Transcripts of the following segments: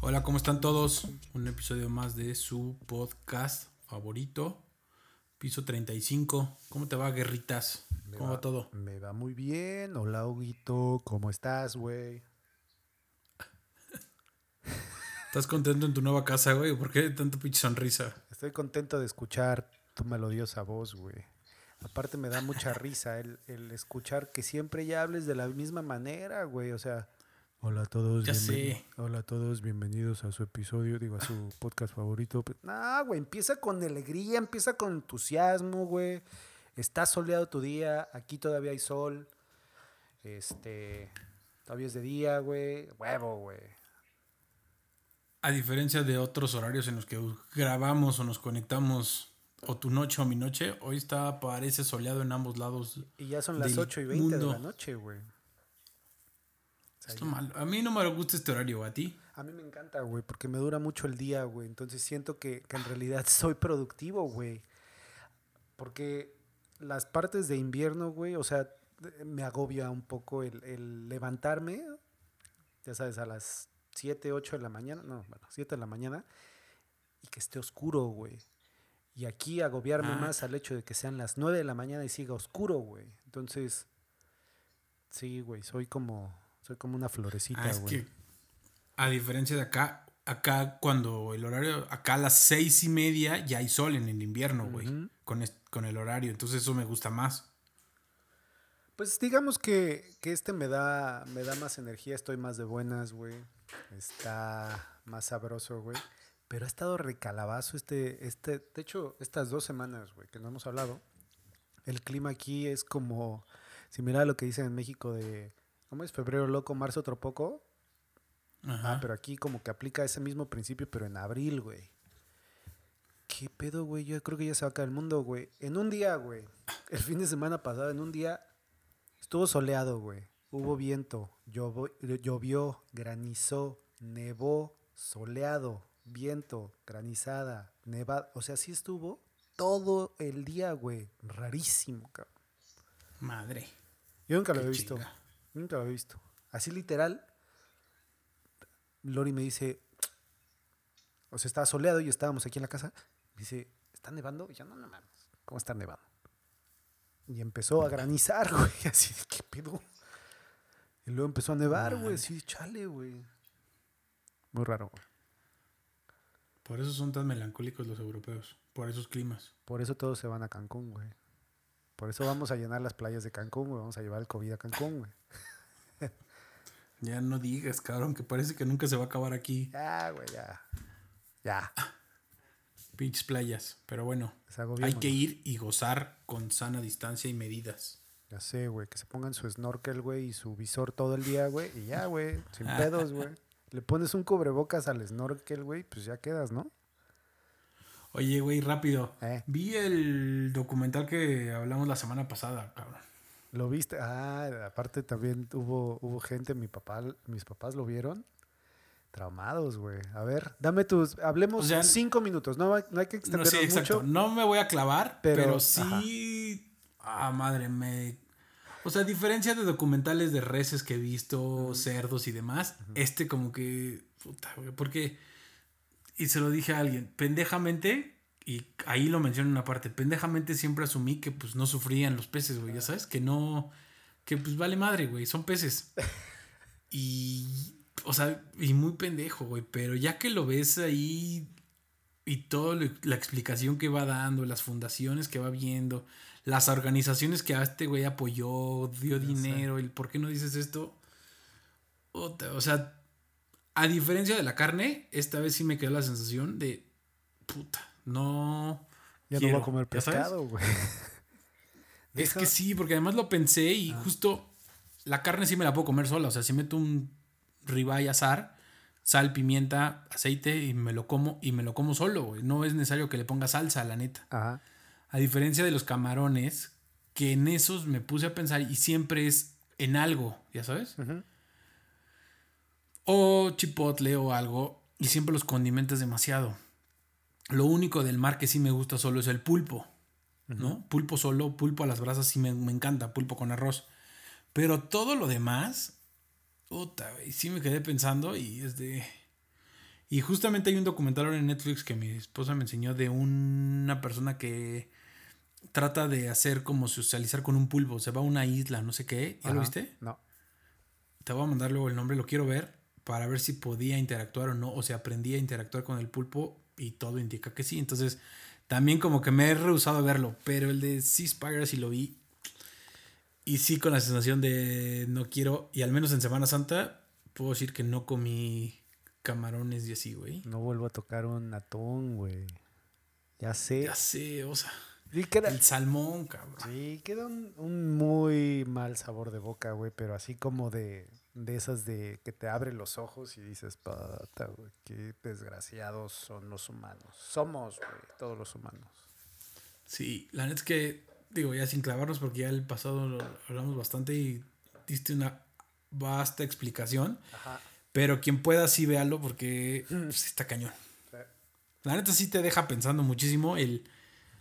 Hola, ¿cómo están todos? Un episodio más de su podcast favorito, piso 35. ¿Cómo te va, guerritas? Me ¿Cómo va, todo? Me va muy bien. Hola, Huguito. ¿Cómo estás, güey? ¿Estás contento en tu nueva casa, güey? ¿Por qué tanta pinche sonrisa? Estoy contento de escuchar tu melodiosa voz, güey. Aparte me da mucha risa el, el escuchar que siempre ya hables de la misma manera, güey. O sea, hola a todos. Ya sé. Hola a todos, bienvenidos a su episodio, digo, a su podcast favorito. No, güey, empieza con alegría, empieza con entusiasmo, güey. Está soleado tu día, aquí todavía hay sol. Este, todavía es de día, güey. Huevo, güey. A diferencia de otros horarios en los que grabamos o nos conectamos, o tu noche o mi noche, hoy está, parece soleado en ambos lados. Y ya son las del 8 y 20 de la noche, güey. O sea, Está ya- mal. A mí no me gusta este horario, ¿a ti? A mí me encanta, güey, porque me dura mucho el día, güey. Entonces siento que, que en realidad soy productivo, güey. Porque las partes de invierno, güey, o sea, me agobia un poco el, el levantarme, ya sabes, a las 7, 8 de la mañana, no, bueno, 7 de la mañana, y que esté oscuro, güey. Y aquí agobiarme Ah. más al hecho de que sean las 9 de la mañana y siga oscuro, güey. Entonces, sí, güey, soy como, soy como una florecita, Ah, es güey. que, a diferencia de acá, acá cuando el horario, acá a las seis y media ya hay sol en el invierno, güey, Ujú. con, es- con el horario. Entonces eso me gusta más. Pues digamos que, que este me da, me da más energía, estoy más de buenas, güey. Está más sabroso, güey. Pero ha estado recalabazo este, este, de hecho, estas dos semanas, güey, que no hemos hablado. El clima aquí es como, similar a lo que dicen en México de, ¿cómo es? Febrero loco, marzo otro poco. Ajá. Ah, pero aquí como que aplica ese mismo principio, pero en abril, güey. ¿Qué pedo, güey? Yo creo que ya se va a acabar el mundo, güey. En un día, güey. El fin de semana pasado, en un día, estuvo soleado, güey. Hubo viento, llovió, granizó, nevó, soleado, viento, granizada, nevada. O sea, sí estuvo todo el día, güey. Rarísimo, cabrón. Madre. Yo nunca lo había visto. chinga. Nunca lo había visto. Así literal. Lori me dice, o sea, estaba soleado y estábamos aquí en la casa. Me dice, ¿está nevando? Y yo, no, no mames, ¿cómo está nevando? Y empezó a granizar, güey, así de, ¿qué pedo? Y luego empezó a nevar, güey, así, chale, güey. Muy raro, güey. Por eso son tan melancólicos los europeos, por esos climas. Por eso todos se van a Cancún, güey. Por eso vamos a llenar las playas de Cancún, güey. Vamos a llevar el COVID a Cancún, güey. Ya no digas, cabrón, que parece que nunca se va a acabar aquí. Ya, güey, ya. Ya. Pinches playas. Pero bueno, hay que ir y gozar con sana distancia y medidas. Ya sé, güey, que se pongan su snorkel, güey, y su visor todo el día, güey, y ya, güey, sin pedos, güey. Le pones un cubrebocas al snorkel, güey, pues ya quedas, ¿no? Oye, güey, rápido. Eh. Vi el documental que hablamos la semana pasada, cabrón. ¿Lo viste? Ah, aparte también hubo, hubo gente, mi papá, mis papás lo vieron. Traumados, güey. A ver, dame tus. Hablemos O sea, cinco minutos. No, no hay que No, extendernos sí, exacto. mucho. No me voy a clavar, pero, pero, sí. Ah, madre, me. O sea, a diferencia de documentales de reses que he visto, cerdos y demás, este como que. Puta, güey. Porque. Y se lo dije a alguien, pendejamente, y ahí lo menciono en una parte, pendejamente siempre asumí que pues no sufrían los peces, güey, ya sabes, que no. Que pues vale madre, güey, son peces. Y. O sea, y muy pendejo, güey, pero ya que lo ves ahí y toda la explicación que va dando, las fundaciones que va viendo, las organizaciones que a este güey apoyó, dio sé. dinero, el por qué no dices esto. O sea, a diferencia de la carne, esta vez sí me quedó la sensación de puta, no. Ya no voy a comer pescado, güey. Es que sí, porque además lo pensé y Ah. justo la carne sí me la puedo comer sola. O sea, si meto un ribeye azar, sal, pimienta, aceite y me lo como y me lo como solo, güey. No es necesario que le ponga salsa, la neta. Ajá. A diferencia de los camarones, que en esos me puse a pensar y siempre es en algo, ¿ya sabes? Ujú. O chipotle o algo y siempre los condimentas demasiado. Lo único del mar que sí me gusta solo es el pulpo, ¿no? Pulpo solo, pulpo a las brasas sí me, me encanta, pulpo con arroz. Pero todo lo demás, puta, güey, sí me quedé pensando y es de... Y justamente hay un documental ahora en Netflix que mi esposa me enseñó de una persona que trata de hacer como socializar con un pulpo. Se va a una isla, no sé qué. ¿Ya lo Ajá. viste? No. Te voy a mandar luego el nombre, lo quiero ver para ver si podía interactuar o no, o si aprendía a interactuar con el pulpo y todo indica que sí. Entonces, también como que me he rehusado a verlo, pero el de Sea Spire sí lo vi. Y sí con la sensación de no quiero, y al menos en Semana Santa, puedo decir que no comí camarones y así, güey. No vuelvo a tocar un atún, güey. Ya sé. Ya sé, o sea, el salmón, cabrón. sí, queda un, un muy mal sabor de boca, güey, pero así como de, de esas de que te abre los ojos y dices, pata, güey, qué desgraciados son los humanos. Somos, güey, todos los humanos. Sí, la neta es que, digo, ya sin clavarnos, porque ya el pasado lo hablamos bastante y diste una vasta explicación. Ajá. Pero quien pueda, sí véalo porque pues, está cañón. La neta sí te deja pensando muchísimo el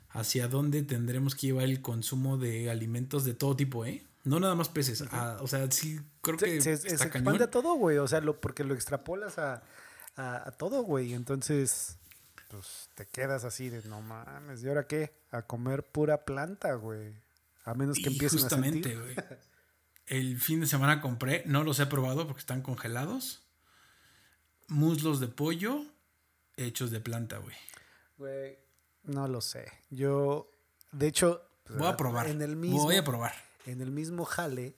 hacia dónde tendremos que llevar el consumo de alimentos de todo tipo, ¿eh? No nada más peces. o sea, sí creo que Se, está se cañón. expande a todo, güey, o sea, lo, porque lo extrapolas a, a, a todo, güey, entonces, pues, te quedas así de, no mames, ¿y ahora qué? A comer pura planta, güey. A menos que Y empiecen a justamente, sentir. güey. El fin de semana compré, no los he probado porque están congelados. Muslos de pollo hechos de planta, güey. Güey, no lo sé. Yo, de hecho, Voy a probar. En el mismo, Voy a probar. en el mismo jale,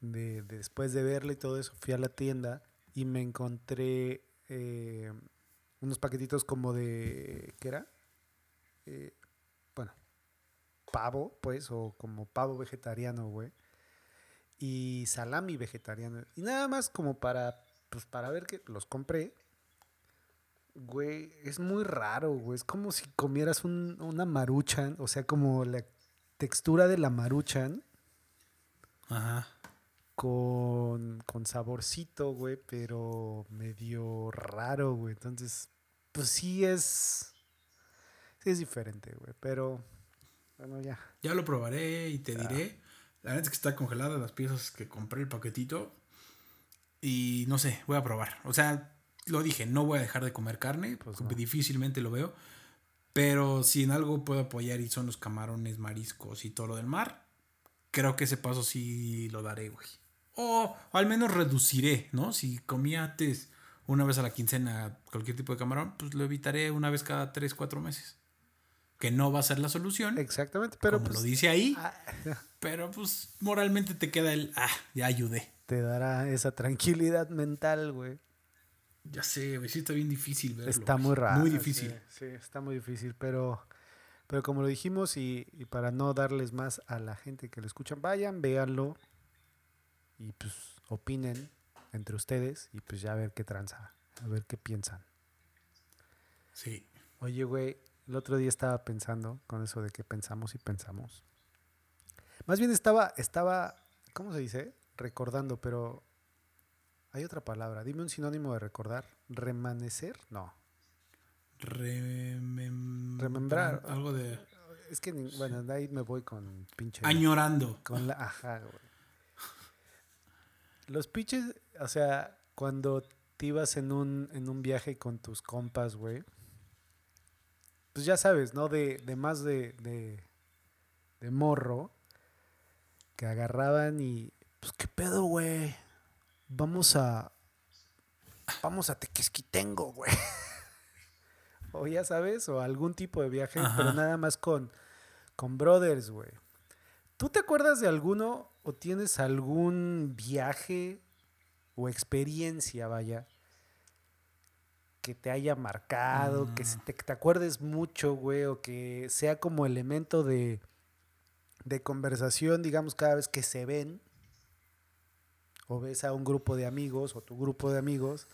de, de después de verla y todo eso, fui a la tienda y me encontré eh, unos paquetitos como de, ¿qué era? Eh, bueno, pavo, pues, o como pavo vegetariano, güey. Y salami vegetariano. Y nada más como para, pues, para ver que los compré. Güey, es muy raro, güey. Es como si comieras un- una maruchan, o sea, como la textura de la maruchan Ajá. con, con saborcito, güey, pero medio raro, güey. Entonces, pues sí es. Sí es diferente, güey. Pero, bueno, ya. Ya lo probaré y te diré. La neta es que está congelada las piezas que compré el paquetito. Y no sé, voy a probar. O sea, lo dije, no voy a dejar de comer carne. Pues no. Difícilmente lo veo. Pero si en algo puedo apoyar y son los camarones, mariscos y todo lo del mar, creo que ese paso sí lo daré, güey. O al menos reduciré, ¿no? Si comía antes una vez a la quincena cualquier tipo de camarón, pues lo evitaré una vez cada 3, 4 meses. Que no va a ser la solución. Exactamente, pero como pues, lo dice ahí. ah, Pero pues moralmente te queda el, ah, ya ayudé. te dará esa tranquilidad mental, güey. Ya sé, güey, sí está bien difícil verlo. Está muy raro. Muy difícil. Sí, sí, está muy difícil, pero, pero como lo dijimos y, y para no darles más a la gente que lo escuchan, vayan, véanlo y pues opinen entre ustedes y pues ya a ver qué tranza, a ver qué piensan. Sí. Oye, güey, el otro día estaba pensando con eso de que pensamos y pensamos. Más bien estaba, estaba, ¿cómo se dice? Recordando, pero hay otra palabra. Dime un sinónimo de recordar. ¿Remanecer? No. Remem- Remembrar. Algo de. Es que, bueno, de ahí me voy con pinche. Añorando. Con la. Ajá, güey. Los pinches, o sea, cuando te ibas en un, en un viaje con tus compas, güey. Pues ya sabes, ¿no? De, de más de, de, de morro. Que agarraban y. Pues qué pedo, güey. Vamos a. Vamos a Tequesquitengo, güey. o ya sabes, o algún tipo de viaje, pero nada más con, con brothers, güey. ¿Tú te acuerdas de alguno o tienes algún viaje o experiencia, vaya, que te haya marcado, que se te, que te acuerdes mucho, güey, o que sea como elemento de, de conversación, digamos, cada vez que se ven? O ves a un grupo de amigos o tu grupo de amigos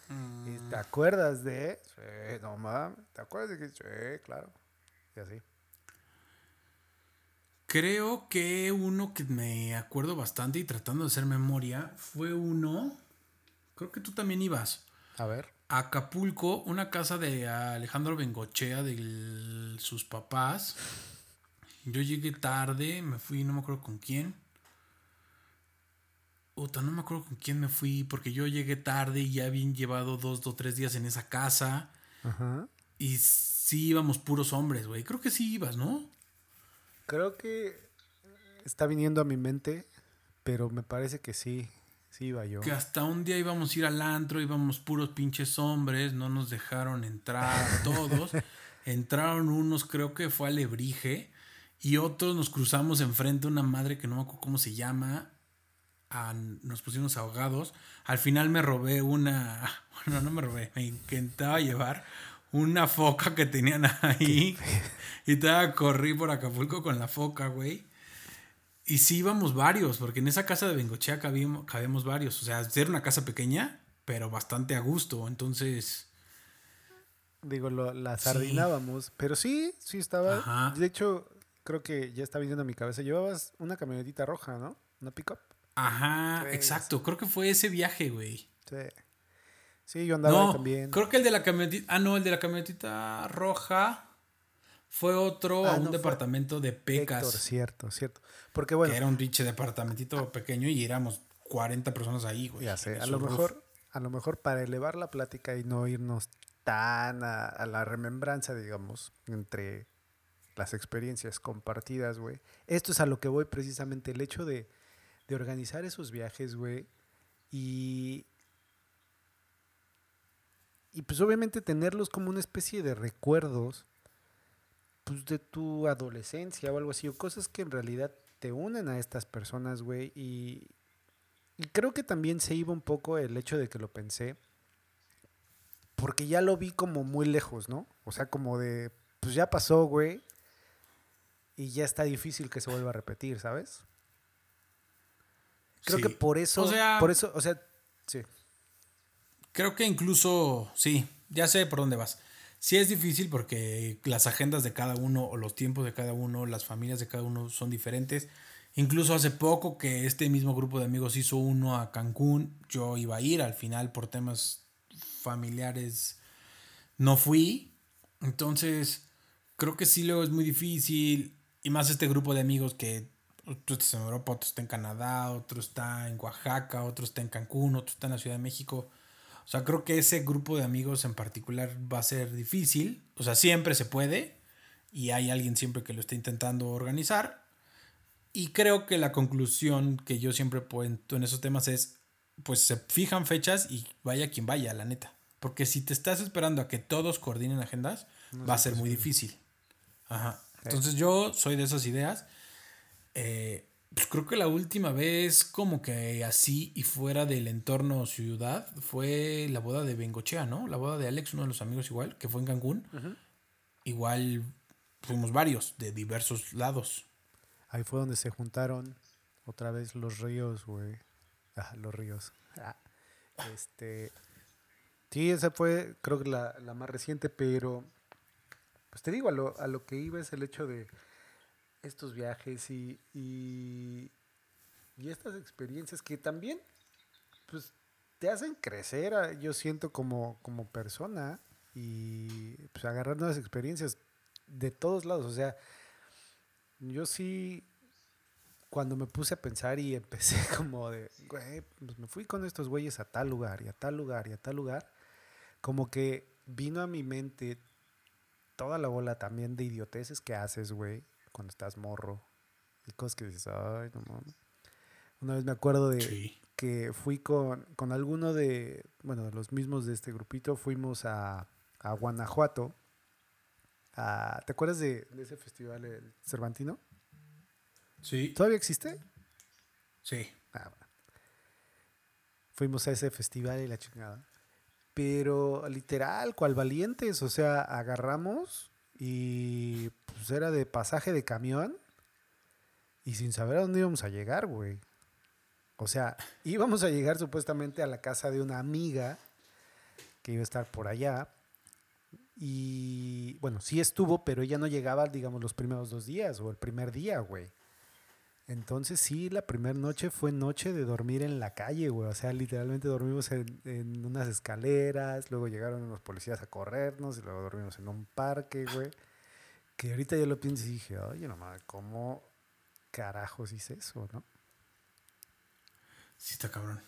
y te acuerdas de... Sí, no mames, ¿te acuerdas de que... Sí, claro. Y así. Creo que uno que me acuerdo bastante y tratando de hacer memoria fue uno. Creo que tú también ibas. A ver. a Acapulco, una casa de Alejandro Bengochea, de sus papás. Yo llegué tarde, me fui, no me acuerdo con quién. Puta, no me acuerdo con quién me fui, porque yo llegué tarde y ya habían llevado dos o tres días en esa casa. Ajá. Y sí íbamos puros hombres, güey. Creo que sí ibas, ¿no? Creo que está viniendo a mi mente, pero me parece que sí, iba yo. Que hasta un día íbamos a ir al antro, íbamos puros pinches hombres, no nos dejaron entrar a todos. Entraron unos, creo que fue Alebrije, y otros nos cruzamos enfrente a una madre que no me acuerdo cómo se llama. a- nos pusimos ahogados. Al final me robé una. Bueno, no me robé, me intentaba llevar una foca que tenían ahí. Y todavía corrí por Acapulco con la foca, güey. Y sí íbamos varios, porque en esa casa de Bengochea cabíamos, cabíamos varios. O sea, era una casa pequeña, pero bastante a gusto. Entonces, Digo, lo, la Sí. sardinábamos, pero sí, sí estaba. Ajá. De hecho, creo que ya está viniendo a mi cabeza. Llevabas una camionetita roja, ¿no? Una pick-up. ajá, Sí, exacto. Creo que fue ese viaje, güey. Sí. Sí, yo andaba ahí también. creo que el de la camionetita. Ah, no, el de la camionetita roja fue otro Ah, a un no, departamento de pecas. Héctor, cierto, cierto. Porque bueno, Que era un pinche departamentito pequeño y éramos 40 personas ahí, güey. ya sé, a lo roof. mejor, a lo mejor para elevar la plática y no irnos tan a, a la remembranza, digamos, entre las experiencias compartidas, güey. Esto es a lo que voy precisamente, el hecho de, de organizar esos viajes, güey. Y, y pues obviamente tenerlos como una especie de recuerdos pues de tu adolescencia o algo así, o cosas que en realidad te unen a estas personas, güey, y, y creo que también se iba un poco el hecho de que lo pensé, porque ya lo vi como muy lejos, ¿no? O sea, como de, pues ya pasó, güey, y ya está difícil que se vuelva a repetir, ¿sabes? Creo Sí. que por eso, O sea- por eso, o sea, sí. Creo que incluso, sí, ya sé por dónde vas. Sí es difícil porque las agendas de cada uno o los tiempos de cada uno, las familias de cada uno son diferentes. Incluso hace poco que este mismo grupo de amigos hizo uno a Cancún, yo iba a ir, al final por temas familiares no fui. Entonces, creo que sí luego es muy difícil. Y más este grupo de amigos que tú estás en Europa, otro está en Canadá, otro está en Oaxaca, otro está en Cancún, otro está en la Ciudad de México. O sea, creo que ese grupo de amigos en particular va a ser difícil. O sea, siempre se puede. Y hay alguien siempre que lo está intentando organizar. Y creo que la conclusión que yo siempre puesto en esos temas es, pues se fijan fechas y vaya quien vaya, la neta. Porque si te estás esperando a que todos coordinen agendas, va a ser muy difícil. Ajá. Entonces yo soy de esas ideas. Eh, pues creo que la última vez como que así y fuera del entorno ciudad fue la boda de Bengochea, ¿no? La boda de Alex, uno de los amigos igual, que fue en Cancún. Igual fuimos varios de diversos lados. Ahí fue donde se juntaron otra vez los ríos, güey. Ah, los ríos. Ah, Este. Sí, esa fue, creo que la, la más reciente, pero. Pues te digo, a lo, a lo que iba es el hecho de estos viajes y. y, estas experiencias que también. Pues te hacen crecer, ah, yo siento, como, como persona. Y pues agarrar nuevas experiencias de todos lados. O sea, yo sí, cuando me puse a pensar y empecé como de, güey, pues me fui con estos güeyes a tal lugar y a tal lugar y a tal lugar, como que vino a mi mente toda la bola también de idioteces que haces, güey, cuando estás morro. Y cosas que dices, ay, no mames. Una vez me acuerdo de Sí. que fui con, con alguno de, bueno, de los mismos de este grupito, fuimos a, a Guanajuato. a- ¿Te acuerdas de, de ese festival, el Cervantino? Sí. ¿Todavía existe? Sí. Ah, bueno. Fuimos a ese festival y la chingada. Pero literal, cual valientes, o sea, agarramos y pues era de pasaje de camión y sin saber a dónde íbamos a llegar, güey. O sea, íbamos a llegar supuestamente a la casa de una amiga que iba a estar por allá. Y bueno, sí estuvo, pero ella no llegaba, digamos, los primeros dos días o el primer día, güey. Entonces sí, la primera noche fue noche de dormir en la calle, güey. O sea, literalmente dormimos en, en unas escaleras, luego llegaron los policías a corrernos y luego dormimos en un parque, güey. Que ahorita yo lo pienso y dije, oye, no mames, ¿cómo carajos hice eso, no? Sí, está cabrón.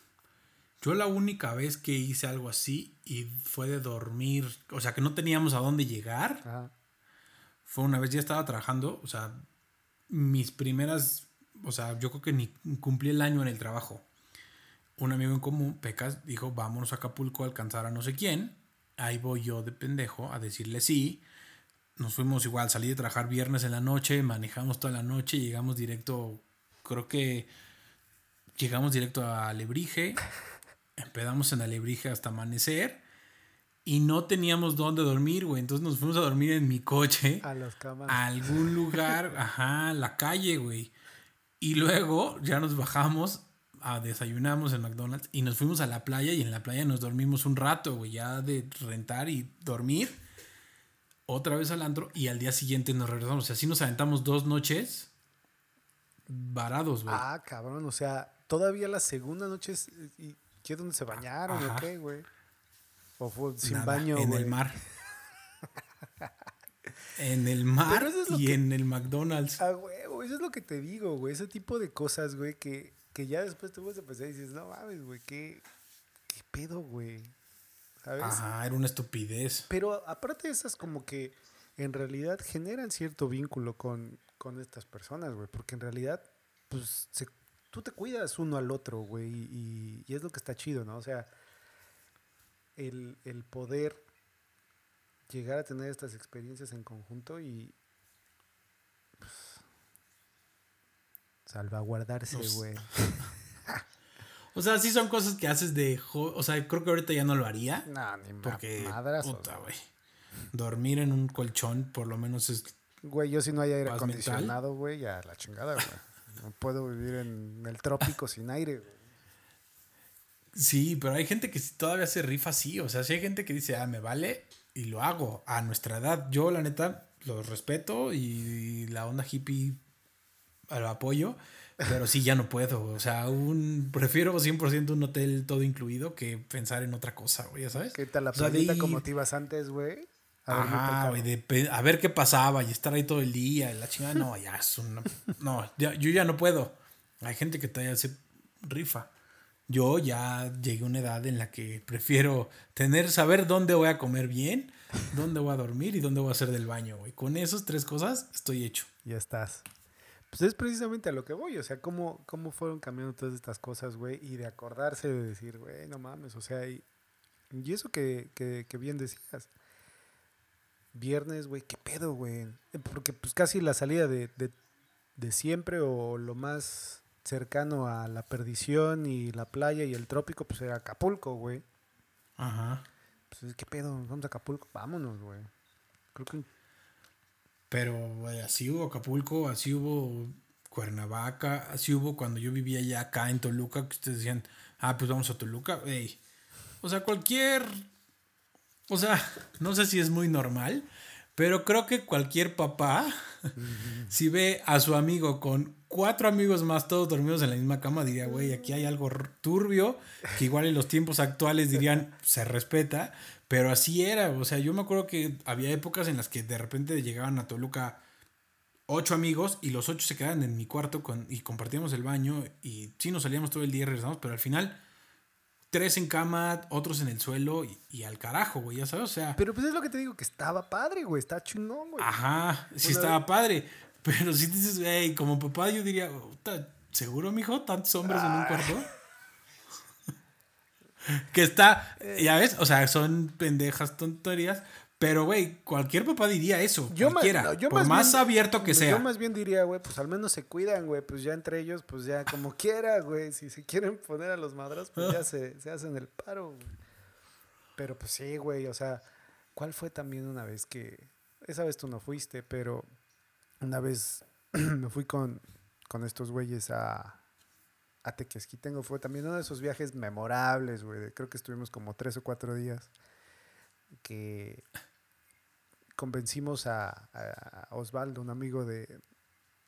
Yo la única vez que hice algo así y fue de dormir, o sea, que no teníamos a dónde llegar, Ajá. fue una vez ya estaba trabajando, o sea, mis primeras, o sea, yo creo que ni cumplí el año en el trabajo. Un amigo en común, Pecas, dijo, vámonos a Acapulco a alcanzar a no sé quién. Ahí voy yo de pendejo a decirle sí. Nos fuimos igual, salí de trabajar viernes en la noche, manejamos toda la noche, llegamos directo, creo que llegamos directo a Alebrije, empezamos en Alebrije hasta amanecer y no teníamos dónde dormir, güey. Entonces nos fuimos a dormir en mi coche A las camas. a algún lugar, ajá, la calle, güey. Y luego ya nos bajamos, a, desayunamos en McDonald's y nos fuimos a la playa y en la playa nos dormimos un rato, güey, ya de rentar y dormir. Otra vez al antro y al día siguiente nos regresamos. O sea, así nos aventamos dos noches varados, güey. Ah, cabrón, o sea, todavía la segunda noche es, ¿y qué donde se bañaron Ajá. o qué, güey? O fue sin Nada, baño, en el mar. en el mar es y que- en el McDonald's. Ah, güey, eso es lo que te digo, güey. Ese tipo de cosas, güey, que, que ya después te vas a pensar y dices, no mames, güey, qué, qué pedo, güey. ¿Sabes? Ajá, era una estupidez. Pero aparte de esas, como que en realidad generan cierto vínculo con, con estas personas, güey. Porque en realidad, pues, se- tú te cuidas uno al otro, güey. Y, y es lo que está chido, ¿no? O sea, el, el poder llegar a tener estas experiencias en conjunto y. pues, salvaguardarse, güey. O sea, sí son cosas que haces de... jo- O sea, creo que ahorita ya no lo haría. No, ni Porque... madrazos, puta, güey. Dormir en un colchón por lo menos es... Güey, yo si no hay aire acondicionado, güey, ya la chingada, güey. No puedo vivir en el trópico sin aire, güey. Sí, pero hay gente que todavía se rifa así. O sea, sí hay gente que dice, ah, me vale y lo hago a nuestra edad. Yo, la neta, lo respeto y la onda hippie lo apoyo. Pero sí, ya no puedo. O sea, un, prefiero 100% un hotel todo incluido que pensar en otra cosa, güey, ya sabes. ¿Qué tal la O sea, ir- como te ibas antes, güey? A al Ajá, a ver qué pasaba y estar ahí todo el día la chingada, no, ya es una... No, ya- yo ya no puedo. Hay gente que todavía se rifa. Yo ya llegué a una edad en la que prefiero tener, saber dónde voy a comer bien, dónde voy a dormir y dónde voy a hacer del baño, güey. Con esas tres cosas estoy hecho. Ya estás. Pues es precisamente a lo que voy, o sea, cómo, cómo fueron cambiando todas estas cosas, güey, y de acordarse de decir, güey, no mames, o sea, y, y eso que, que, bien decías. Viernes, güey, qué pedo, güey. Porque pues casi la salida de, de, de siempre o lo más cercano a la perdición y la playa y el trópico, pues era Acapulco, güey. Ajá. Pues qué pedo, vamos a Acapulco, vámonos, güey. Creo que Pero, güey, así hubo Acapulco, así hubo Cuernavaca, así hubo cuando yo vivía ya acá en Toluca, que ustedes decían, ah, pues vamos a Toluca, ey. O sea, cualquier. O sea, no sé si es muy normal, pero creo que cualquier papá, si ve a su amigo con cuatro amigos más, todos dormidos en la misma cama, diría, güey, aquí hay algo turbio, que igual en los tiempos actuales dirían, se respeta, pero así era. O sea, yo me acuerdo que había épocas en las que de repente llegaban a Toluca ocho amigos y los ocho se quedaban en mi cuarto con, y compartíamos el baño y sí nos salíamos todo el día y regresamos, pero al final tres en cama, otros en el suelo y, y al carajo, güey, ya sabes, o sea, Pero pues es lo que te digo, que estaba padre, güey, está chingón, güey. ajá, sí Una estaba padre, pero si dices, güey, como papá yo diría, "Puta, ¿seguro, mijo? ¿Tantos hombres en Ah. un cuarto? que está, ya ves, o sea, son pendejas tonterías, pero güey, cualquier papá diría eso, Yo cualquiera, no, yo por más, bien- abierto que sea. Yo más bien diría, güey, pues al menos se cuidan, güey, pues ya entre ellos, pues ya como quiera, güey, si se quieren poner a los madras, pues ya se, se hacen el paro, güey. Pero pues sí, güey, o sea, ¿cuál fue también una vez que, esa vez tú no fuiste, pero una vez me fui con, con estos güeyes a, a Tequesquitengo, fue también uno de esos viajes memorables, güey, creo que estuvimos como tres o cuatro días, que convencimos a, Osvaldo, un amigo de,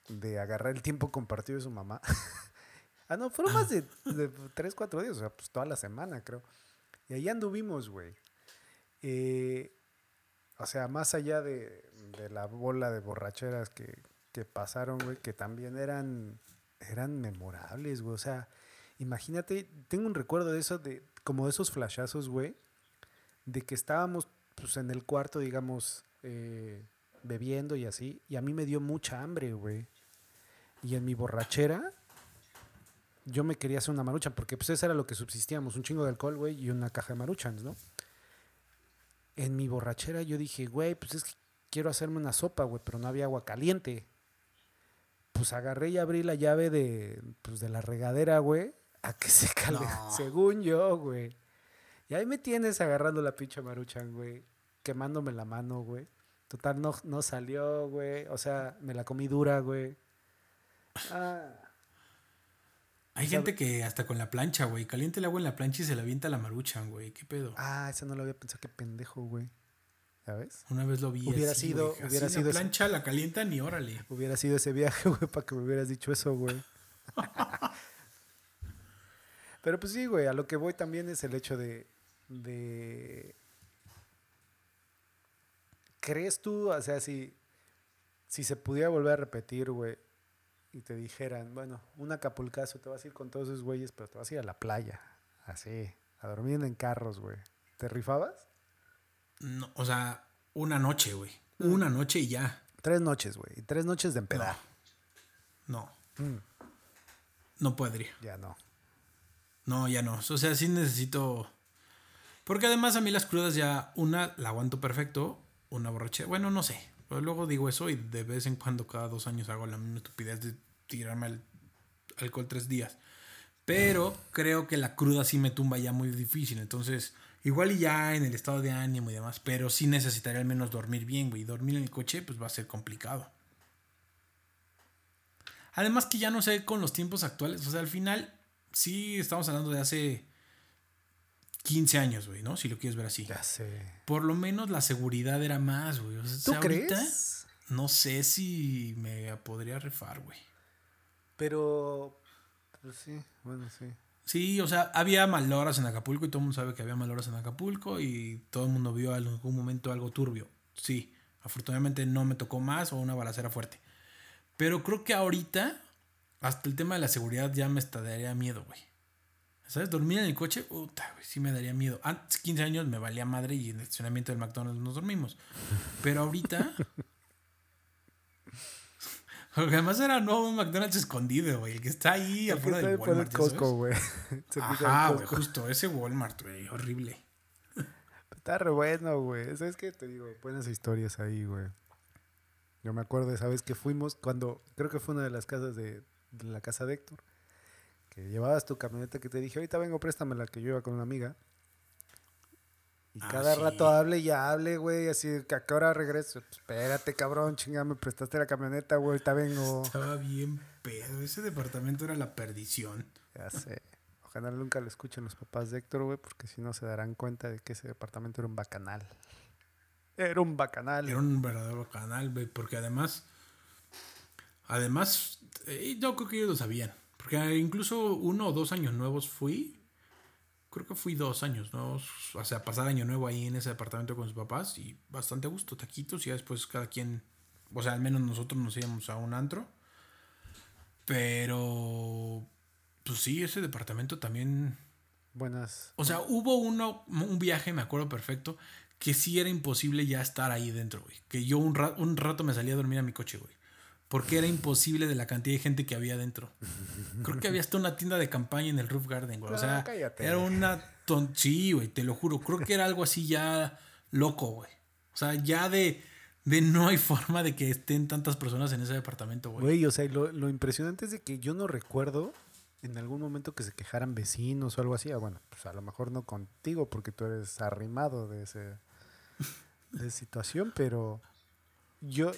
de agarrar el tiempo compartido de su mamá. ah, no, fueron más de, de tres, cuatro días, o sea, pues toda la semana, creo. Y ahí anduvimos, güey. Eh, o sea, más allá de, de la bola de borracheras que, que pasaron, güey, que también eran, eran memorables, güey. O sea, imagínate, tengo un recuerdo de eso, de como de esos flashazos, güey, de que estábamos pues en el cuarto, digamos, eh, bebiendo y así, y a mí me dio mucha hambre, güey. Y en mi borrachera, yo me quería hacer una maruchan, porque pues eso era lo que subsistíamos, un chingo de alcohol, güey, y una caja de maruchans, ¿no? En mi borrachera yo dije, güey, pues es que quiero hacerme una sopa, güey, pero no había agua caliente. Pues agarré y abrí la llave de, pues, de la regadera, güey, a que se calde, No. según yo, güey. Y ahí me tienes agarrando la pinche maruchan, güey, quemándome la mano, güey. Total, no, no salió, güey. O sea, me la comí dura, güey. Ah. Hay O sea, gente que hasta con la plancha, güey, calienta el agua en la plancha y se la avienta la maruchan, güey. ¿Qué pedo? Ah, esa no lo había pensado, qué pendejo, güey. ¿Sabes? Una vez lo vi. Hubiera así, sido- güey, hubiera así sido La ese- plancha la calientan y órale. Hubiera sido ese viaje, güey, para que me hubieras dicho eso, güey. Pero pues sí, güey, a lo que voy también es el hecho de, de... ¿Crees tú, o sea, si, si se pudiera volver a repetir, güey, y te dijeran, bueno, un acapulcazo, te vas a ir con todos esos güeyes, pero te vas a ir a la playa, así, a dormir en carros, güey. ¿Te rifabas? No, o sea, una noche, güey. Mm. Una noche y ya. Tres noches, güey, y tres noches de empedar. No, Mm, no podría. ya no. No, ya no. O sea, sí necesito. Porque además a mí las crudas ya, una la aguanto perfecto, una borrachera. Bueno, no sé. Luego digo eso y de vez en cuando, cada dos años, hago la misma estupidez de tirarme al alcohol tres días. Pero creo que la cruda sí me tumba ya muy difícil. Entonces, igual y ya en el estado de ánimo y demás. Pero sí necesitaría al menos dormir bien, güey. Dormir en el coche, pues va a ser complicado. Además que ya no sé con los tiempos actuales. O sea, al final, sí estamos hablando de hace 15 años, güey, ¿no? Si lo quieres ver así. Ya sé. Por lo menos la seguridad era más, güey. O sea, ¿Tú ahorita, crees? No sé si me podría refar, güey. Pero, pues sí, bueno, sí. Sí, o sea, había malhoras en Acapulco y todo el mundo sabe que había malhoras en Acapulco y todo el mundo vio en algún momento algo turbio. Sí, afortunadamente no me tocó más o una balacera fuerte. Pero creo que ahorita, hasta el tema de la seguridad ya me daría miedo, güey. ¿Sabes? Dormir en el coche, puta, güey, sí me daría miedo. Antes, 15 años, me valía madre y en el estacionamiento del McDonald's nos dormimos. Pero ahorita... Porque además era no un McDonald's escondido, güey. El que está ahí afuera del el Walmart. sabes. Costco, güey. Ajá, güey, justo. Ese Walmart, güey. Horrible. Está re bueno, güey. ¿Sabes qué? Te digo, buenas historias ahí, güey. Yo me acuerdo de esa vez que fuimos, cuando creo que fue una de las casas de, de la casa de Héctor, que llevabas tu camioneta que te dije, ahorita vengo, préstamela, que yo iba con una amiga. Y Ah, cada sí. rato hable y hable, güey, así, que a qué hora regreso. Pues, espérate, cabrón, chinga, me prestaste la camioneta, güey, ahorita vengo. Estaba bien pedo. Ese departamento era la perdición. Ya sé. Ojalá nunca lo escuchen los papás de Héctor, güey, porque si no se darán cuenta de que ese departamento era un bacanal. Era un bacanal. Era un verdadero canal, güey. Porque además. Además, eh, yo creo que ellos lo sabían. Porque incluso uno o dos años nuevos fui. Creo que fui dos años nuevos. O sea, pasar año nuevo ahí en ese departamento con sus papás. Y bastante gusto, taquitos. Y después cada quien. O sea, al menos nosotros nos íbamos a un antro. Pero. Pues sí, ese departamento también Buenas. o sea, hubo uno, un viaje, me acuerdo perfecto, que sí era imposible ya estar ahí dentro, güey. Que yo un, ra- un rato me salía a dormir a mi coche, güey. Porque era imposible de la cantidad de gente que había dentro. Creo que había hasta una tienda de campaña en el Roof Garden, güey. O sea, Ah, cállate. era una ton... Sí, güey, te lo juro. Creo que era algo así ya loco, güey. O sea, ya de, de no hay forma de que estén tantas personas en ese departamento, güey. Güey, o sea, lo, lo impresionante es de que yo no recuerdo en algún momento que se quejaran vecinos o algo así. Ah, bueno, pues a lo mejor no contigo porque tú eres arrimado de, ese, de esa situación, pero yo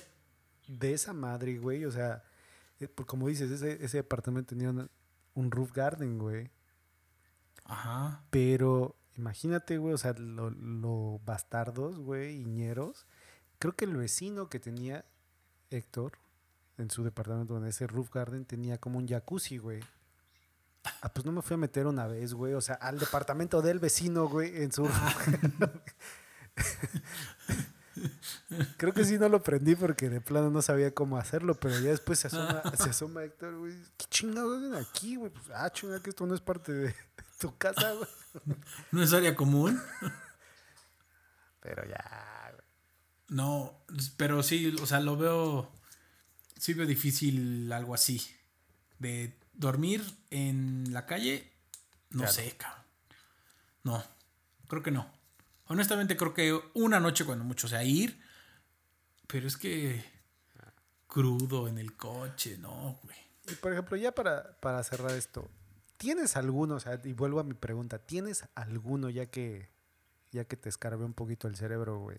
de esa madre, güey, o sea, eh, por- como dices, ese, ese departamento tenía una- un roof garden, güey. Ajá. Pero imagínate, güey, o sea, lo, lo bastardos, güey, ñeros. Creo que el vecino que tenía Héctor en su departamento, en ese roof garden, tenía como un jacuzzi, güey. Ah, pues no me fui a meter una vez, güey. O sea, al departamento del vecino, güey, en su. Creo que sí no lo prendí porque de plano no sabía cómo hacerlo, pero ya después se asoma, se asoma Héctor, güey. ¿Qué chingados hacen aquí, güey? Pues, ah, chinga, que esto no es parte de tu casa, güey. ¿No es área común? Pero ya, güey. No, pero sí, o sea, lo veo. Sí veo difícil algo así. De dormir en la calle, no Claro. sé, cabrón. No, creo que no. Honestamente, creo que una noche, cuando mucho, o sea, ir. Pero es que. Crudo en el coche, no, güey. Y por ejemplo, ya para, para cerrar esto, ¿tienes alguno, o sea, y vuelvo a mi pregunta, ¿tienes alguno ya que, ya que te escarbé un poquito el cerebro, güey,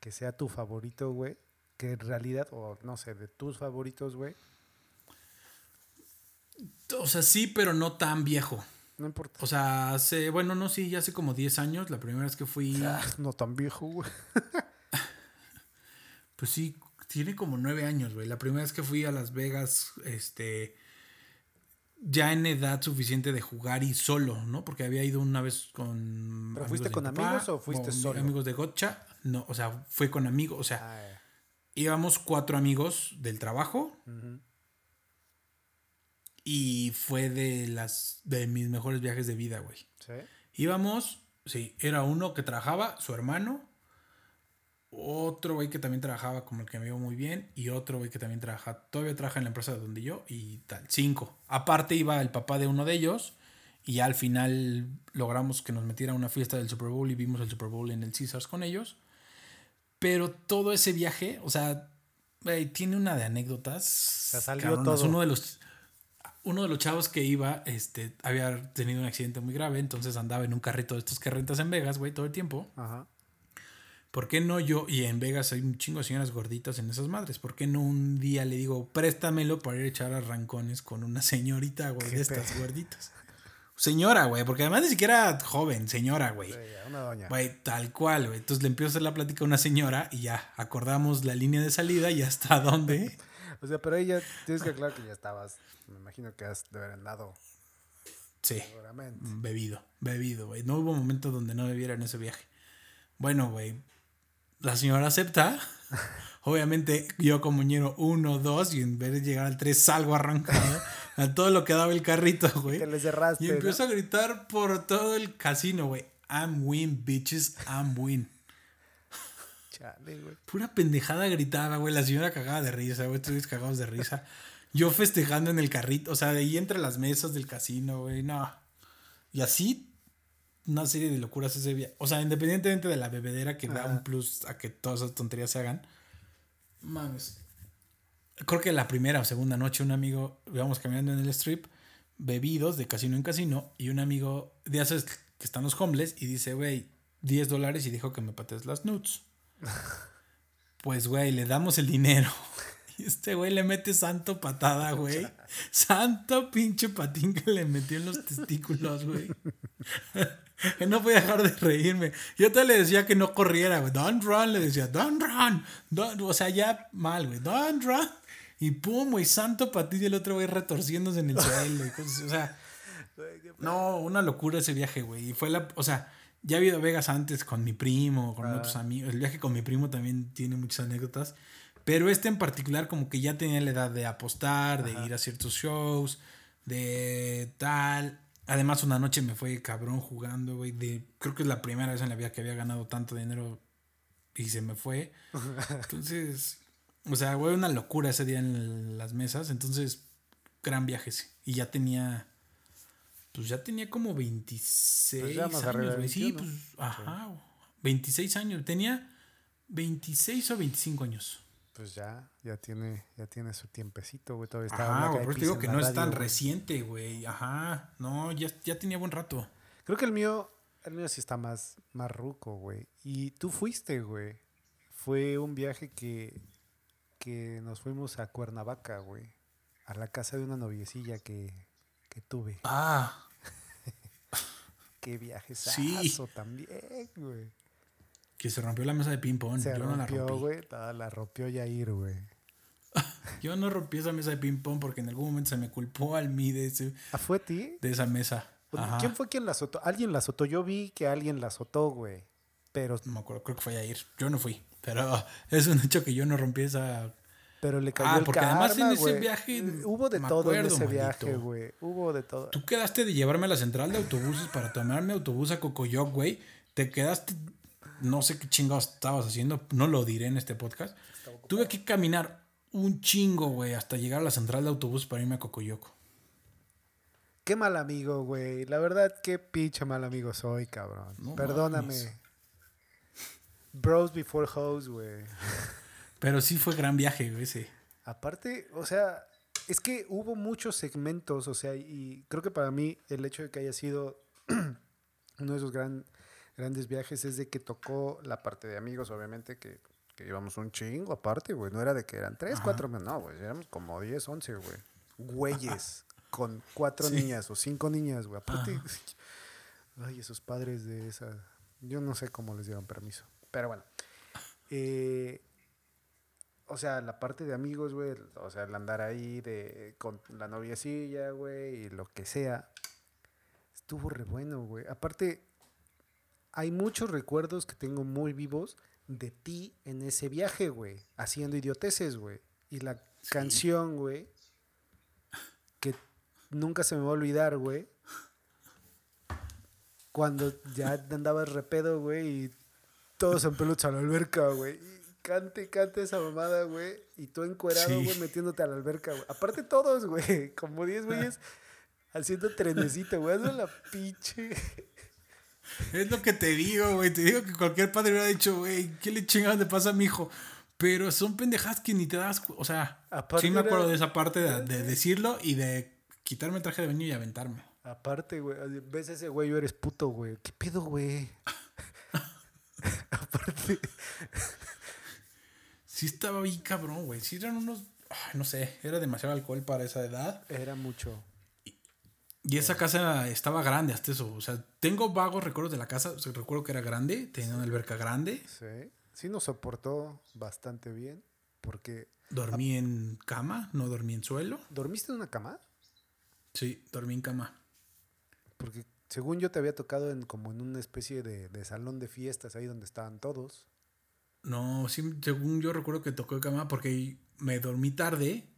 que sea tu favorito, güey? Que en realidad, o no sé, de tus favoritos, güey, O sea, sí, pero no tan viejo. No importa. O sea, hace, bueno, no, sí, ya hace como 10 años, la primera vez que fui, Ah, no tan viejo, güey. pues sí, tiene como 9 años, güey. La primera vez que fui a Las Vegas, este, ya en edad suficiente de jugar y solo, ¿no? Porque había ido una vez con... ¿Pero fuiste con papá, amigos o fuiste con solo? Amigos de Gotcha, no, o sea, fue con amigos, o sea, Ah, íbamos cuatro amigos del trabajo. Y fue de las, de mis mejores viajes de vida, güey. ¿Sí? Íbamos, sí, era uno que trabajaba, su hermano, otro güey que también trabajaba como el que me vio muy bien, y otro güey que también trabaja, todavía trabaja en la empresa donde yo, y tal, cinco. Aparte iba el papá de uno de ellos, y ya al final logramos que nos metiera a una fiesta del Super Bowl y vimos el Super Bowl en el Caesars con ellos. Pero todo ese viaje, o sea, güey, tiene una de anécdotas. Se salió todo. Uno de los uno de los chavos que iba, este, había tenido un accidente muy grave, entonces andaba en un carrito de estos que rentas en Vegas, güey, todo el tiempo. Ajá. ¿Por qué no yo? Y en Vegas hay un chingo de señoras gorditas en esas madres. ¿Por qué no un día le digo, préstamelo para ir a echar arrancones con una señorita, güey, de estas gorditas? Señora, güey, porque además ni siquiera joven, señora, güey. Sí, una doña. Güey, tal cual, güey. Entonces le empiezo a hacer la plática a una señora y ya acordamos la línea de salida y hasta dónde. O sea, pero ahí ya tienes que aclarar que ya estabas. Me imagino que has de haber andado, Sí. seguramente. Bebido, bebido, güey. No hubo momento donde no bebiera en ese viaje. Bueno, güey. La señora acepta. Obviamente, yo como ñero uno, dos, y en vez de llegar al tres, salgo arrancado a todo lo que daba el carrito, güey. Que le cerraste. Y ¿no? empiezo a gritar por todo el casino, güey. I'm win, bitches, I'm win. Chale, güey. Pura pendejada gritaba, güey. La señora cagada de risa, güey. Todos cagados de risa. Yo festejando en el carrito. O sea, de ahí entre las mesas del casino, güey. No. Y así, una serie de locuras ese día. O sea, independientemente de la bebedera que da un plus a que todas esas tonterías se hagan. Mames. Creo que la primera o segunda noche, un amigo, íbamos caminando en el strip, bebidos de casino en casino. Y un amigo, de esos que están los homeless, y dice, güey, 10 dólares y dijo que me patees las nudes. Pues, güey, le damos el dinero. Este güey le mete santo patada, güey. Santo pinche patín que le metió en los testículos, güey. no podía dejar de reírme. Yo te le decía que no corriera, güey. Don't run, le decía, don't run. Don't- o sea, ya mal, güey. Don't run. Y pum, güey, santo patín y el otro güey retorciéndose en el suelo. o sea, no, una locura ese viaje, güey. Y fue la, o sea, ya he ido a Vegas antes con mi primo, con Ah. otros amigos. El viaje con mi primo también tiene muchas anécdotas. Pero este en particular como que ya tenía la edad de apostar, de ir a ciertos shows, de tal. Además una noche me fue cabrón jugando, güey. De, creo que es la primera vez en la vida que había ganado tanto dinero y se me fue. Entonces, o sea, güey, una locura ese día en las mesas. Entonces, gran viaje, sí. Y ya tenía, pues ya tenía como 26 Pues ya más años, güey. Sí, 21. pues, ajá, 26 años. Tenía 26 o 25 años. Pues ya, ya tiene, ya tiene su tiempecito, güey. Todavía está Ajá, güey, te digo que no es tan güey. reciente, güey. Ajá, no, ya, ya tenía buen rato. Creo que el mío, el mío sí está más, más ruco, güey. Y tú fuiste, güey. Fue un viaje que, que nos fuimos a Cuernavaca, güey. A la casa de una noviecilla que, que tuve. Ah, Qué viaje Sí. también, güey. Que se rompió la mesa de ping-pong. Se Yo no la rompió, rompí. güey. toda La rompió Yair, güey. Yo no rompí esa mesa de ping-pong porque en algún momento se me culpó al mí de, ese, ¿Ah, fue a ti? de esa mesa. Ajá. ¿Quién fue quien la azotó? Alguien la azotó. Yo vi que alguien la azotó, güey. Pero, No me acuerdo, creo que fue a ir. Yo no fui. Pero es un hecho que yo no rompí esa. pero le cayó Ah, el porque además en ese viaje, Hubo de todo en ese maldito. viaje, güey. Hubo de todo. Tú quedaste de llevarme a la central de autobuses para tomarme autobús a Cocoyoc, güey. Te quedaste. No sé qué chingados estabas haciendo. No lo diré en este podcast. Tuve que caminar un chingo, güey, hasta llegar a la central de autobús para irme a Cocoyoc. Qué mal amigo, güey. La verdad, qué pinche mal amigo soy, cabrón. No Perdóname. Bros before hoes, güey. Pero sí fue gran viaje, güey, ese. Aparte, o sea, es que hubo muchos segmentos, o sea, y creo que para mí el hecho de que haya sido uno de esos gran, grandes viajes es de que tocó la parte de amigos, obviamente, que, que íbamos un chingo aparte, güey. No era de que eran tres, Ajá. cuatro, no, güey, éramos como 10, 11, güey. Güeyes con cuatro Sí. niñas o cinco niñas, güey. Aparte, ay, esos padres de esa, yo no sé cómo les dieron permiso, pero bueno. Eh, o sea, la parte de amigos, güey, o sea, el andar ahí de, con la noviecilla, güey, y lo que sea, estuvo re bueno, güey. Aparte, hay muchos recuerdos que tengo muy vivos de ti en ese viaje, güey, haciendo idioteces, güey. Y la canción, güey, que nunca se me va a olvidar, güey. Cuando ya andabas repedo, güey, y todos en peluche a la alberca, güey. Y cante, cante esa mamada, güey. Y tú encuerado, Sí. güey, metiéndote a la alberca, güey. Aparte todos, güey, como 10 güeyes haciendo trenecito, güey. Hazme la pinche. Es lo que te digo, güey. Te digo que cualquier padre hubiera dicho, güey, ¿qué le chingados le pasa a mi hijo? Pero son pendejadas que ni te das. O sea, Aparte sí me acuerdo era- de esa parte de, de decirlo y de quitarme el traje de baño y aventarme. Aparte, güey, ves a ese güey, yo eres puto, güey. ¿Qué pedo, güey? Aparte, Sí estaba bien cabrón, güey. Sí eran unos. ay, no sé, era demasiado alcohol para esa edad. era mucho. Y esa casa estaba grande hasta eso. O sea, tengo vagos recuerdos de la casa. O sea, recuerdo que era grande, tenía una alberca grande. Sí. Sí nos soportó bastante bien. Porque. Dormí en cama, no dormí en suelo. ¿Dormiste en una cama? Sí, dormí en cama. Porque según yo te había tocado en como en una especie de, de salón de fiestas ahí donde estaban todos. No, sí, según yo recuerdo que tocó cama porque me dormí tarde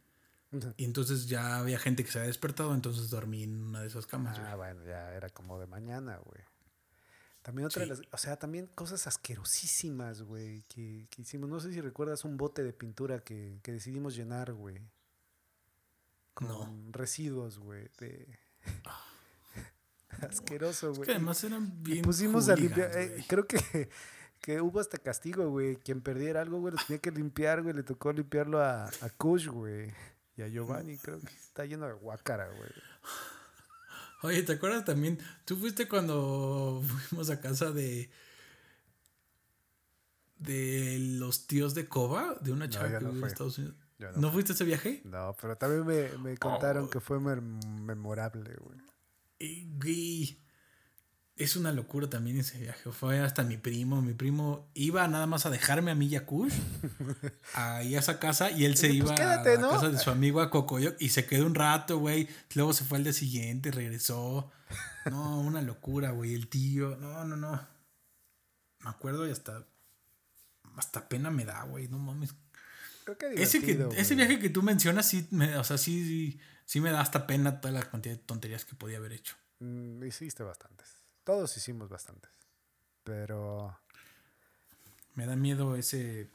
y entonces ya había gente que se había despertado, entonces dormí en una de esas camas. Ah, bueno, ya era como de mañana, güey. También otra Sí. de las, o sea, también cosas asquerosísimas, güey, que, que hicimos. No sé si recuerdas un bote de pintura que, que decidimos llenar, güey. Con No. residuos, güey, de... Asqueroso, Es güey. que además eran bien. Pusimos a limpiar, eh, creo que, que hubo hasta castigo, güey. Quien perdiera algo, güey, lo tenía que limpiar, güey. Le tocó limpiarlo a, a Kush, güey. Y a Giovanni, creo que está lleno de guácara, güey. Oye, ¿te acuerdas también? Tú fuiste cuando fuimos a casa de. de los tíos de Coba, de una chava que no vive en. Estados Unidos. ¿No, fuiste a ese viaje? No, pero también me, me contaron Oh. que fue mem- memorable, güey, es una locura también ese viaje. Fue hasta mi primo. Mi primo iba nada más a dejarme a mí y a Kush ahí a esa casa y él se iba pues quédate, a la ¿no? casa de su amigo a Cocoyoc y se quedó un rato, güey. Luego se fue al día siguiente, regresó. No, una locura, güey. El tío, no, no, no. Me acuerdo y hasta. Hasta pena me da, güey. No mames. Creo que Ese, que, ese viaje que tú mencionas, sí, me, o sea, sí, sí, sí me da hasta pena toda la cantidad de tonterías que podía haber hecho. Mm, hiciste bastantes. Todos hicimos bastantes. Pero... Me da miedo ese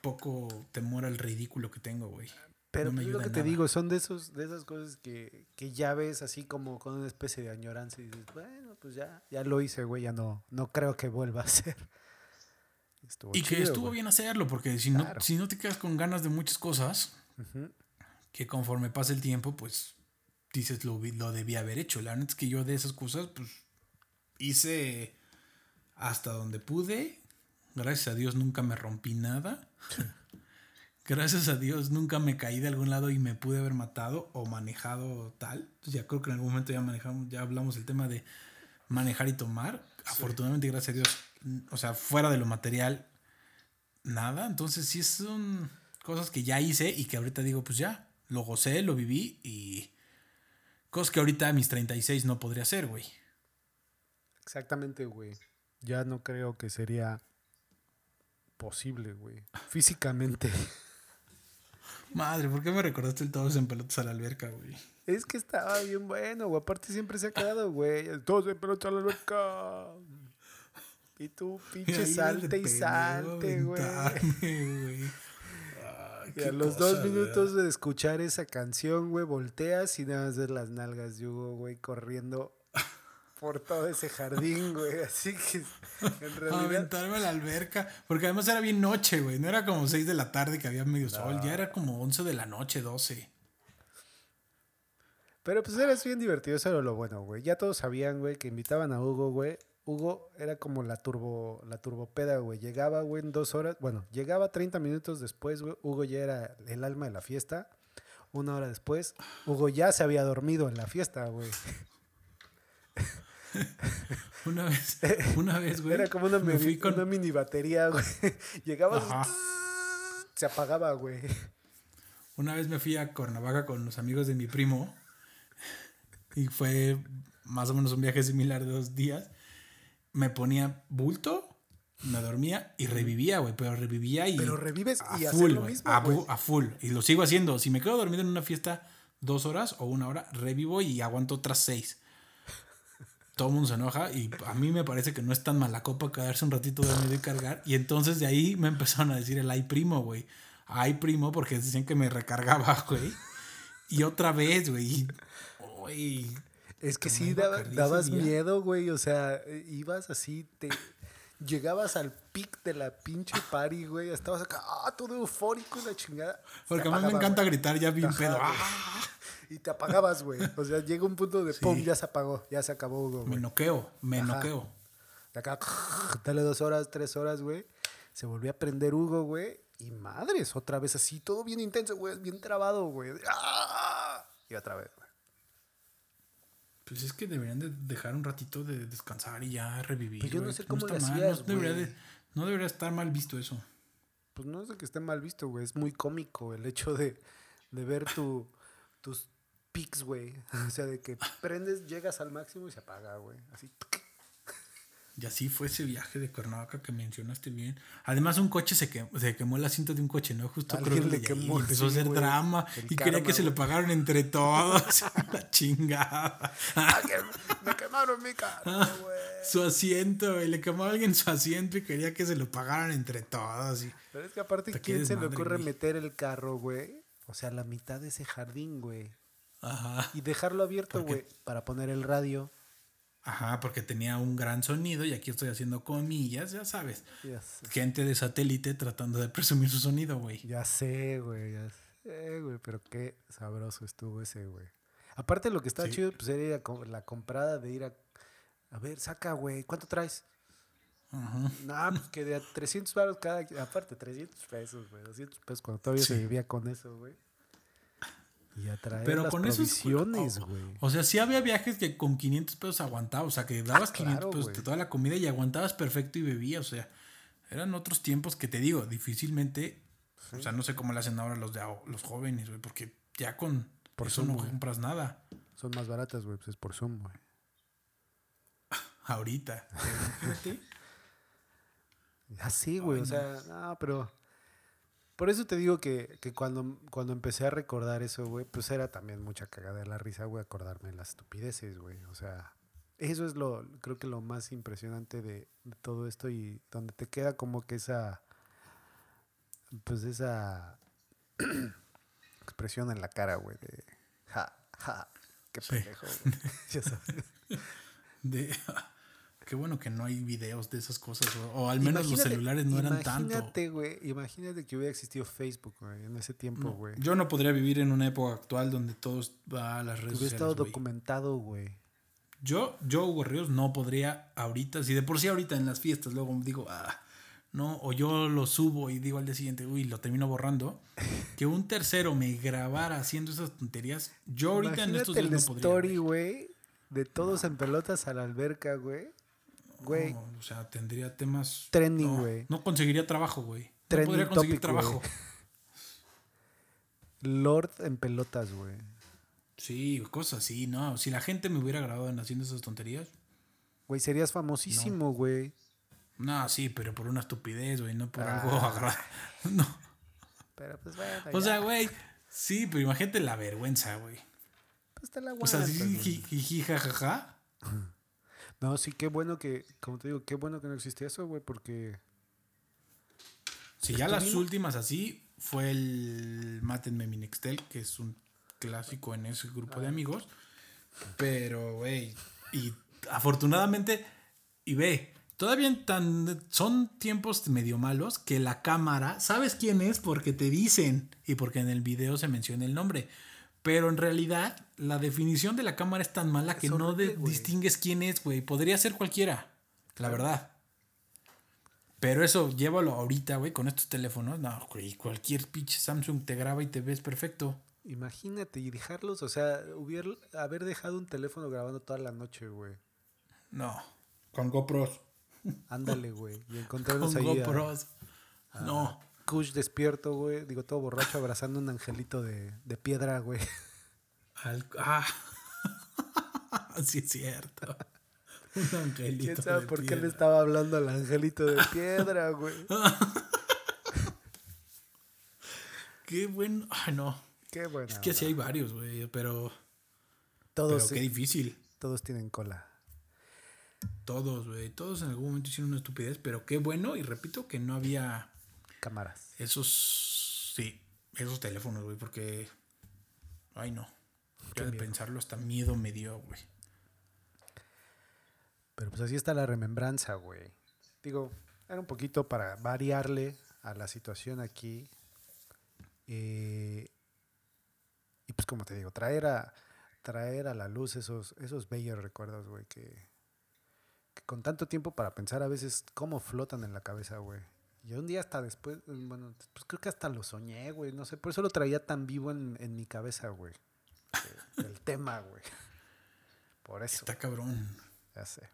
poco temor al ridículo que tengo, güey. Pero No me pues, lo que te digo, son de esos, de esas cosas que, que ya ves así como con una especie de añoranza y dices, bueno, pues ya, ya lo hice, güey, ya no, no creo que vuelva a ser. Estuvo Y que estuvo güey. bien hacerlo, porque si, Claro. no, si no te quedas con ganas de muchas cosas, que conforme pasa el tiempo, pues dices lo, lo debía haber hecho. La neta es que yo de esas cosas, pues hice hasta donde pude. Gracias a Dios nunca me rompí nada. Gracias a Dios nunca me caí de algún lado y me pude haber matado o manejado tal. Pues ya creo que en algún momento ya manejamos, ya hablamos del tema de manejar y tomar. Afortunadamente, gracias a Dios, o sea, fuera de lo material, nada. Entonces sí son cosas que ya hice y que ahorita digo, pues ya, lo gocé, lo viví y cosas que ahorita a mis 36 no podría hacer, güey. Exactamente, güey. ya no creo que sería posible, güey. Físicamente. Madre, ¿por qué me recordaste el todos en pelotas a la alberca, güey? Es que estaba bien bueno, güey. Aparte siempre se ha quedado, güey. Todos en pelotas a la alberca. Y tú, pinche salte y salte, güey. Y a los dos minutos de escuchar esa canción, güey, volteas y nada más ves las nalgas de Hugo, güey, corriendo por todo ese jardín, güey. Así que en realidad. Aventarme a la alberca. Porque además era bien noche, güey. No era como 6 de la tarde que había medio sol. Ya era como 11 de la noche, 12. Pero pues era bien divertido. Eso era lo bueno, güey. Ya todos sabían, güey, que invitaban a Hugo, güey. Hugo era como la turbo, la turbopeda, güey. Llegaba, güey, en dos horas. Bueno, llegaba 30 minutos después, güey. Hugo ya era el alma de la fiesta. Una hora después, Hugo ya se había dormido en la fiesta, güey. una vez, una vez, güey. Era como una, mini batería, güey. Llegaba, se apagaba, güey. Una vez me fui a Cuernavaca con los amigos de mi primo y fue más o menos un viaje similar de dos días. Me ponía bulto, me dormía y revivía, güey, pero revivía y... Pero revives y haces lo mismo, a, a, full. Y lo sigo haciendo. Si me quedo dormido en una fiesta dos horas o una hora, revivo y aguanto otras seis todo el mundo se enoja y a mí me parece que no es tan mala copa quedarse un ratito dormido y cargar. Y entonces de ahí me empezaron a decir el ay primo, güey. Ay primo, porque decían que me recargaba, güey. Y otra vez, güey. Es que sí dabas miedo, güey. O sea, ibas así, te llegabas al pic de la pinche party, güey. Estabas acá, ah, todo eufórico y la chingada. Porque a mí me encanta gritar ya bien pedo. ¡Ah! Y te apagabas, güey. O sea, llega un punto de pum, ya se apagó, ya se acabó, güey. Me noqueo, me noqueo. De acá, dale dos horas, tres horas, güey. Se volvió a prender Hugo, güey. Y madres, otra vez así, todo bien intenso, güey, bien trabado, güey. ¡Ah! Y otra vez, güey. Pues es que deberían de dejar un ratito de descansar y ya revivir. Pues yo no sé cómo no, hacías, no, debería no debería estar mal visto eso. Pues no es de que esté mal visto, güey. Es muy cómico el hecho de, de ver tu, tus pics, güey. O sea, de que prendes, llegas al máximo y se apaga, güey. Así. Y así fue ese viaje de Cuernavaca que mencionaste bien. Además, un coche se quemó, se quemó el asiento de un coche, ¿no? Justo creo que quemó, y empezó a hacer drama y quería que se lo pagaron entre todos. la chingada. Ah, me quemaron mi carro, ah, güey. su asiento, güey. Le quemó a alguien su asiento y quería que se lo pagaran entre todos. Pero es que aparte, ¿quién se le ocurre meter el carro, güey? O sea, la mitad de ese jardín, güey. Ajá. Y dejarlo abierto, güey, para poner el radio. Ajá, porque tenía un gran sonido y aquí estoy haciendo comillas, ya sabes. Gente de satélite tratando de presumir su sonido, güey. Ya sé, güey, ya sé, güey, pero qué sabroso estuvo ese, güey. Aparte lo que estaba chido, pues era la comprada de ir a... A ver, saca, güey, ¿cuánto traes? Ajá. No, pues que de 300 baros cada... Aparte, 300 pesos, güey, 200 pesos cuando todavía se vivía con eso, güey. Y atraer Pero con provisiones, güey. O, sea, sí había viajes que con 500 pesos aguantabas. O sea, que dabas 500 ah, pesos de toda la comida y aguantabas perfecto y bebías. O sea, eran otros tiempos que te digo, difícilmente. O sea, no sé cómo le hacen ahora los, de, los jóvenes, güey. Porque ya con por eso no compras nada. Son más baratas, güey. Pues es por Zoom, güey. Ahorita. Así, güey. o sea, no, pero por eso te digo que, cuando, cuando empecé a recordar eso, güey, pues era también mucha cagada de la risa, güey, acordarme de las estupideces, güey. O sea, eso es lo, creo que lo más impresionante de, todo esto y donde te queda como que esa, pues esa expresión en la cara, güey, de ja, ja, qué pendejo, güey. ya sabes. De, Qué bueno que no hay videos de esas cosas, o, al menos los celulares no eran tanto. Imagínate, güey, imagínate que hubiera existido Facebook, güey, en ese tiempo, güey. yo no podría vivir en una época actual donde todos va a las redes hubiera estado documentado, güey. Yo, yo, Hugo Ríos, no podría ahorita, si de por sí ahorita en las fiestas luego digo, ah, no, o yo lo subo y digo al día siguiente, uy, lo termino borrando, que un tercero me grabara haciendo esas tonterías, yo ahorita en estos días no podría. story, güey, de todos en pelotas a la alberca, güey. Güey. o sea, tendría temas. Trending, güey. No, conseguiría trabajo, güey. No podría conseguir trabajo. Lord en pelotas, güey. Sí, cosas así, ¿no? Si la gente me hubiera grabado en haciendo esas tonterías. Güey, serías famosísimo, güey. No, sí, pero por una estupidez, güey, no por Ah. algo agarrado. No. Pero pues bueno. O ya. sea, güey, sí, pero imagínate la vergüenza, güey. Pues te la O sea, sí, aguantas, jajaja. No, sí, qué bueno que, como te digo, qué bueno que no existe eso, güey, porque Sí, ya las últimas así fue el Mátenme mi Nextel, que es un clásico en ese grupo de amigos. Pero, güey, y afortunadamente, y ve, todavía tan, son tiempos medio malos que la cámara, ¿sabes quién es? Porque te dicen y porque en el video se menciona el nombre. Pero en realidad, la definición de la cámara es tan mala que no de- distingues quién es, güey. Podría ser cualquiera, la verdad. Pero eso, llévalo ahorita, güey, con estos teléfonos. No, güey, cualquier pinche Samsung te graba y te ves perfecto. imagínate y dejarlos, o sea, hubiera, haber dejado un teléfono grabando toda la noche, güey. No, con GoPros. Ándale, güey. Y Con encontrarnos ahí a GoPros. No. Kush despierto, güey. Digo, todo borracho abrazando un angelito de, de piedra, güey. Al- ah. sí, es cierto. Un angelito. ¿Quién sabe de por qué le estaba hablando al angelito de piedra, güey? Qué bueno. Ay, no. Qué bueno. Es que sí hay varios, güey, pero, Todos, pero qué difícil. todos tienen cola. Todos, güey. Todos en algún momento hicieron una estupidez, pero qué bueno. Y repito que no había Cámaras. esos. Sí, esos teléfonos, güey, porque. Ay, no. Ya de pensarlo, hasta miedo me dio, güey. Pero pues así está la remembranza, güey. Digo, era un poquito para variarle a la situación aquí. Eh, y pues como te digo, traer a, traer a la luz esos, esos bellos recuerdos, güey, que, que con tanto tiempo para pensar a veces cómo flotan en la cabeza, güey. Y un día hasta después, bueno, pues creo que hasta lo soñé, güey, no sé, por eso lo traía tan vivo en, en mi cabeza, güey. eh, El tema, güey. Por eso, Está cabrón. ya sé.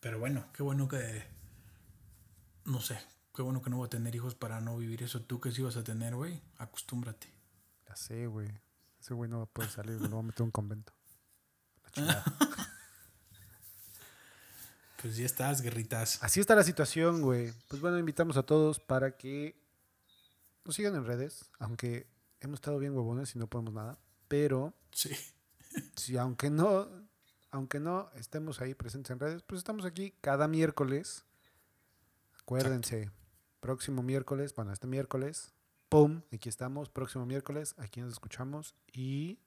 Pero bueno, qué bueno que. No sé. Qué bueno que no voy a tener hijos para no vivir eso. Tú que sí vas a tener, güey. Acostúmbrate. Ya sé, güey. Ese güey no va a poder salir. Lo voy a meter a un convento. La chingada. Pues ya estás, guerritas. Así está la situación, güey. Pues bueno, invitamos a todos para que nos sigan en redes. Aunque hemos estado bien huevones y no podemos nada. Pero Sí. si aunque no, aunque no estemos ahí presentes en redes, pues estamos aquí cada miércoles. Acuérdense, próximo miércoles, bueno, este miércoles, ¡pum! Aquí estamos, próximo miércoles, aquí nos escuchamos y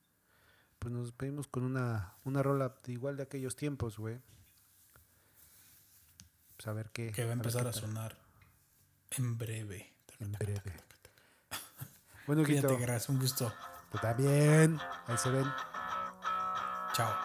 pues nos despedimos con una, una rola igual de aquellos tiempos, güey. Pues a ver qué. Que va a empezar a sonar en breve. En breve. Bueno, Cuídate, Quito, gracias. Un gusto. tú también. Ahí se ven. Chao.